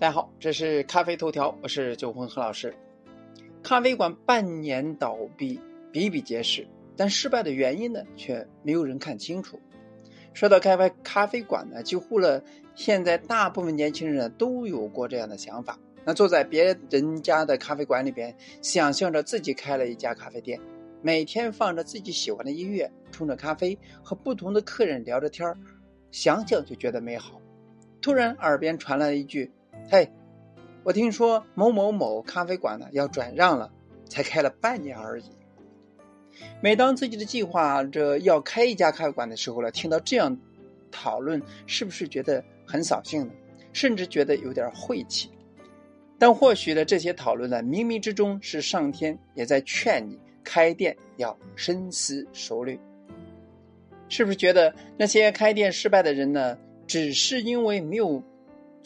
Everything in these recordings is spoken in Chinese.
大家好，这是咖啡头条，我是九峰何老师。咖啡馆半年倒闭比比皆是，但失败的原因呢，却没有人看清楚。说到开发咖啡馆呢，几乎了，现在大部分年轻人都有过这样的想法：那坐在别人家的咖啡馆里边，想象着自己开了一家咖啡店，每天放着自己喜欢的音乐，冲着咖啡，和不同的客人聊着天想想就觉得美好。突然耳边传来了一句。嘿，我听说某某某咖啡馆呢要转让了，才开了半年而已。每当自己的计划着要开一家咖啡馆的时候呢，听到这样讨论，是不是觉得很扫兴呢？甚至觉得有点晦气。但或许呢，这些讨论呢，冥冥之中是上天也在劝你开店要深思熟虑。是不是觉得那些开店失败的人呢，只是因为没有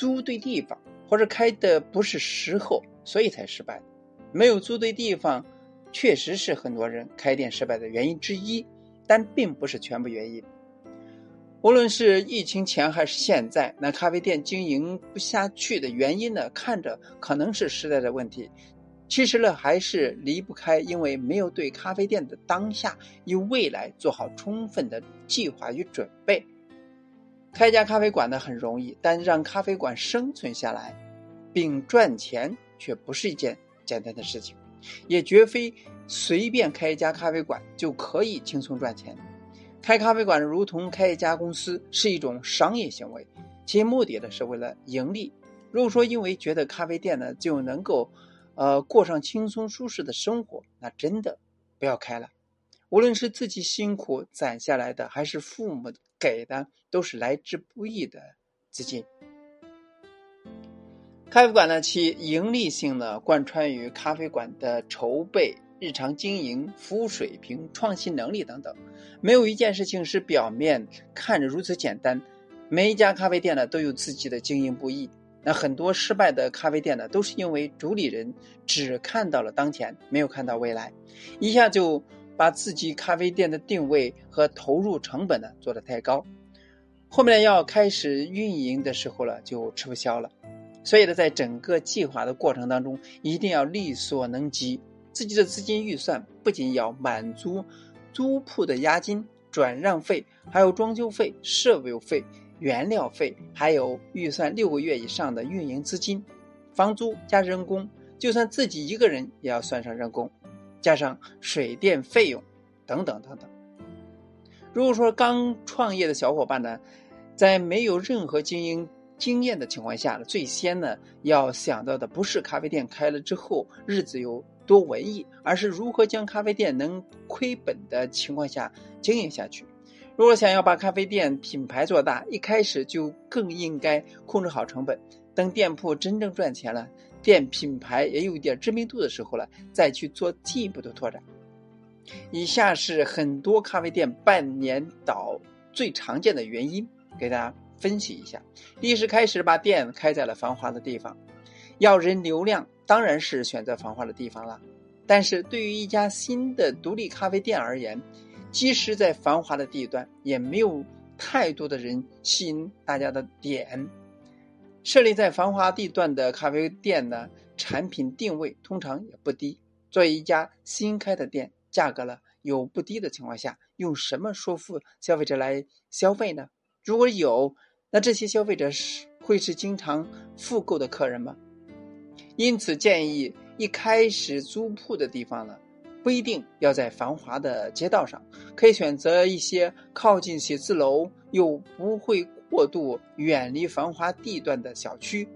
租对地方？或者开的不是时候，所以才失败。没有租对地方，确实是很多人开店失败的原因之一，但并不是全部原因。无论是疫情前还是现在，那咖啡店经营不下去的原因呢？看着可能是时代的问题，其实呢，还是离不开因为没有对咖啡店的当下与未来做好充分的计划与准备。开家咖啡馆呢很容易，但让咖啡馆生存下来，并赚钱却不是一件简单的事情，也绝非随便开一家咖啡馆就可以轻松赚钱。开咖啡馆如同开一家公司，是一种商业行为，其目的呢是为了盈利。如果说因为觉得咖啡店呢就能够，呃过上轻松舒适的生活，那真的不要开了。无论是自己辛苦攒下来的，还是父母给的。都是来之不易的资金。咖啡馆呢，其盈利性呢，贯穿于咖啡馆的筹备、日常经营、服务水平、创新能力等等。没有一件事情是表面看着如此简单。每一家咖啡店呢，都有自己的经营不易。那很多失败的咖啡店呢，都是因为主理人只看到了当前，没有看到未来，一下就把自己咖啡店的定位和投入成本呢，做得太高。后面要开始运营的时候了，就吃不消了。所以呢，在整个计划的过程当中，一定要力所能及。自己的资金预算不仅要满足租铺的押金、转让费，还有装修费、设备费、原料费，还有预算六个月以上的运营资金、房租加人工。就算自己一个人，也要算上人工，加上水电费用等等等等。如果说刚创业的小伙伴呢，在没有任何经营经验的情况下呢，最先呢要想到的不是咖啡店开了之后日子有多文艺，而是如何将咖啡店能亏本的情况下经营下去。如果想要把咖啡店品牌做大，一开始就更应该控制好成本，等店铺真正赚钱了，店品牌也有一点知名度的时候了，再去做进一步的拓展。以下是很多咖啡店半年倒最常见的原因，给大家分析一下。一是开始把店开在了繁华的地方，要人流量当然是选择繁华的地方了。但是对于一家新的独立咖啡店而言，即使在繁华的地段，也没有太多的人吸引大家的点。设立在繁华地段的咖啡店呢，产品定位通常也不低。作为一家新开的店。价格呢有不低的情况下，用什么说服消费者来消费呢？如果有，那这些消费者是会是经常复购的客人吗？因此建议一开始租铺的地方呢，不一定要在繁华的街道上，可以选择一些靠近写字楼又不会过度远离繁华地段的小区。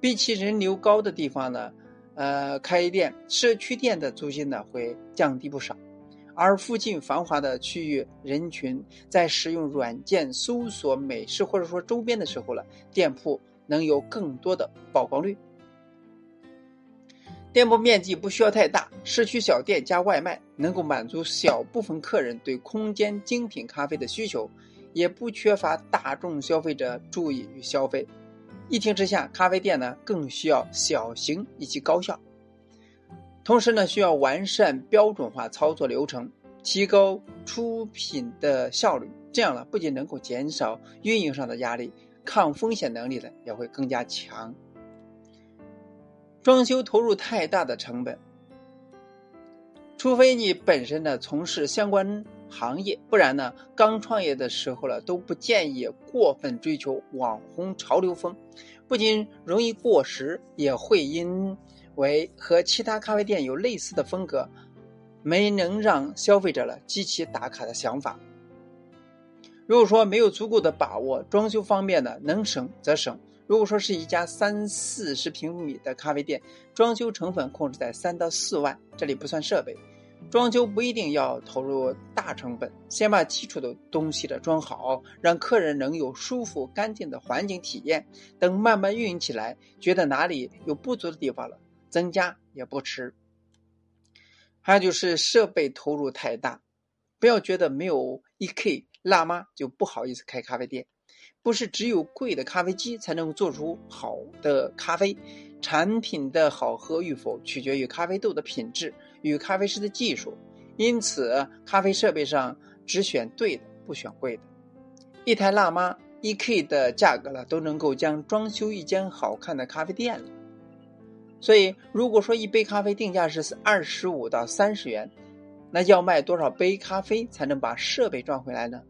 比起人流高的地方呢？呃，开店社区店的租金呢会降低不少，而附近繁华的区域人群在使用软件搜索美食或者说周边的时候呢，店铺能有更多的曝光率。店铺面积不需要太大，市区小店加外卖能够满足小部分客人对空间精品咖啡的需求，也不缺乏大众消费者注意与消费。一听之下，咖啡店呢更需要小型以及高效，同时呢需要完善标准化操作流程，提高出品的效率。这样呢不仅能够减少运营上的压力，抗风险能力呢也会更加强。装修投入太大的成本，除非你本身呢从事相关行业，不然呢刚创业的时候了都不建议过分追求网红潮流风，不仅容易过时，也会因为和其他咖啡店有类似的风格，没能让消费者了激起打卡的想法。如果说没有足够的把握，装修方面呢能省则省。如果说是一家三四十平米的咖啡店，装修成本控制在三到四万，这里不算设备。装修不一定要投入大成本，先把基础的东西的装好，让客人能有舒服干净的环境体验。等慢慢运营起来，觉得哪里有不足的地方了，增加也不迟。还有就是设备投入太大，不要觉得没有一 K 辣妈就不好意思开咖啡店。不是只有贵的咖啡机才能做出好的咖啡，产品的好喝与否取决于咖啡豆的品质与咖啡师的技术。因此，咖啡设备上只选对的，不选贵的。一台辣妈一 K 的价格了，都能够将装修一间好看的咖啡店了。所以，如果说一杯咖啡定价是二十五到三十元，那要卖多少杯咖啡才能把设备赚回来呢？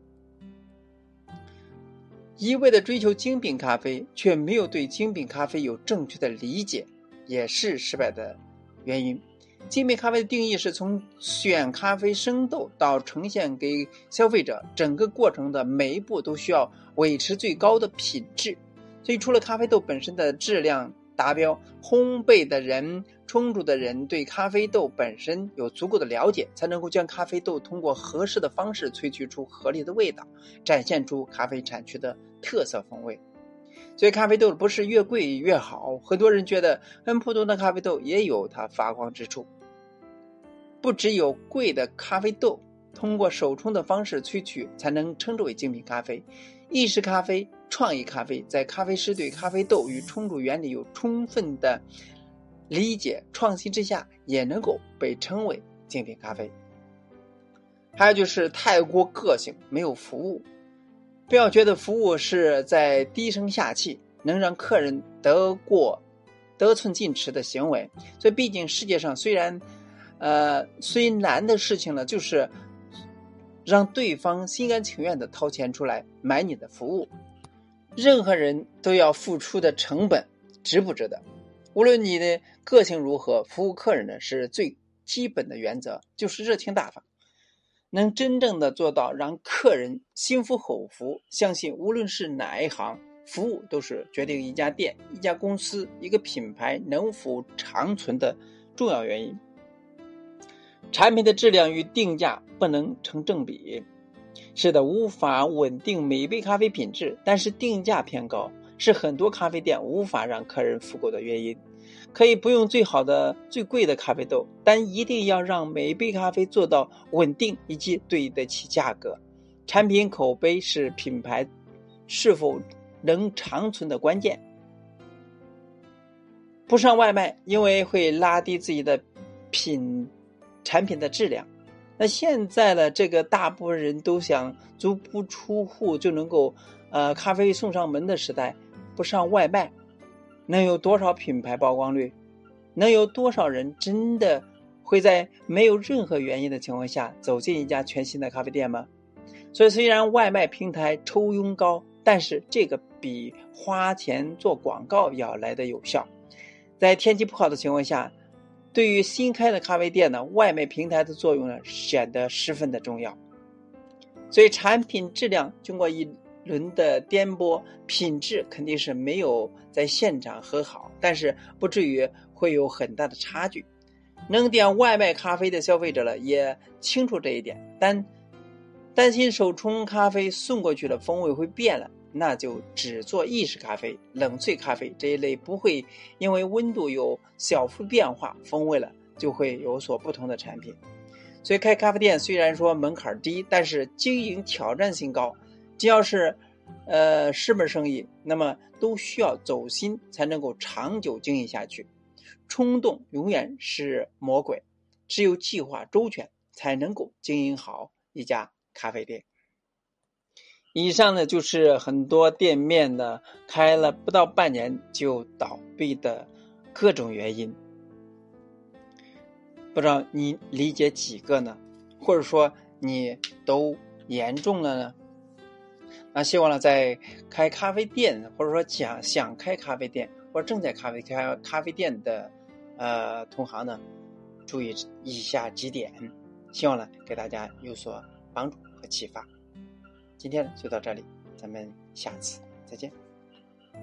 一味的追求精品咖啡，却没有对精品咖啡有正确的理解，也是失败的原因。精品咖啡的定义是从选咖啡生豆到呈现给消费者，整个过程的每一步都需要维持最高的品质。所以，除了咖啡豆本身的质量达标，烘焙的人。冲煮的人对咖啡豆本身有足够的了解，才能够将咖啡豆通过合适的方式萃取出合理的味道，展现出咖啡产区的特色风味。所以，咖啡豆不是越贵越好。很多人觉得很普通的咖啡豆也有它发光之处。不只有贵的咖啡豆通过手冲的方式萃取才能称之为精品咖啡，意式咖啡、创意咖啡在咖啡师对咖啡豆与冲煮原理有充分的。理解创新之下，也能够被称为精品咖啡。还有就是太过个性，没有服务。不要觉得服务是在低声下气，能让客人得过得寸进尺的行为。所以，毕竟世界上虽然，呃，虽难的事情呢，就是让对方心甘情愿的掏钱出来买你的服务。任何人都要付出的成本，值不值得？无论你的个性如何，服务客人呢是最基本的原则，就是热情大方，能真正的做到让客人心服口服。相信无论是哪一行，服务都是决定一家店、一家公司、一个品牌能否长存的重要原因。产品的质量与定价不能成正比，是的，无法稳定每杯咖啡品质，但是定价偏高。是很多咖啡店无法让客人复购的原因。可以不用最好的、最贵的咖啡豆，但一定要让每一杯咖啡做到稳定以及对得起价格。产品口碑是品牌是否能长存的关键。不上外卖，因为会拉低自己的品产品的质量。那现在呢？这个大部分人都想足不出户就能够呃咖啡送上门的时代。不上外卖，能有多少品牌曝光率？能有多少人真的会在没有任何原因的情况下走进一家全新的咖啡店吗？所以，虽然外卖平台抽佣高，但是这个比花钱做广告要来的有效。在天气不好的情况下，对于新开的咖啡店呢，外卖平台的作用呢显得十分的重要。所以，产品质量经过一。轮的颠簸，品质肯定是没有在现场很好，但是不至于会有很大的差距。能点外卖咖啡的消费者了也清楚这一点，但担心手冲咖啡送过去的风味会变了，那就只做意式咖啡、冷萃咖啡这一类，不会因为温度有小幅变化，风味了就会有所不同的产品。所以开咖啡店虽然说门槛低，但是经营挑战性高。只要是，呃，师门生意，那么都需要走心才能够长久经营下去。冲动永远是魔鬼，只有计划周全，才能够经营好一家咖啡店。以上呢，就是很多店面呢开了不到半年就倒闭的各种原因，不知道你理解几个呢？或者说你都严重了呢？那希望呢，在开咖啡店，或者说想想开咖啡店，或者正在咖啡开咖啡店的呃同行呢，注意以下几点，希望呢给大家有所帮助和启发。今天就到这里，咱们下次再见。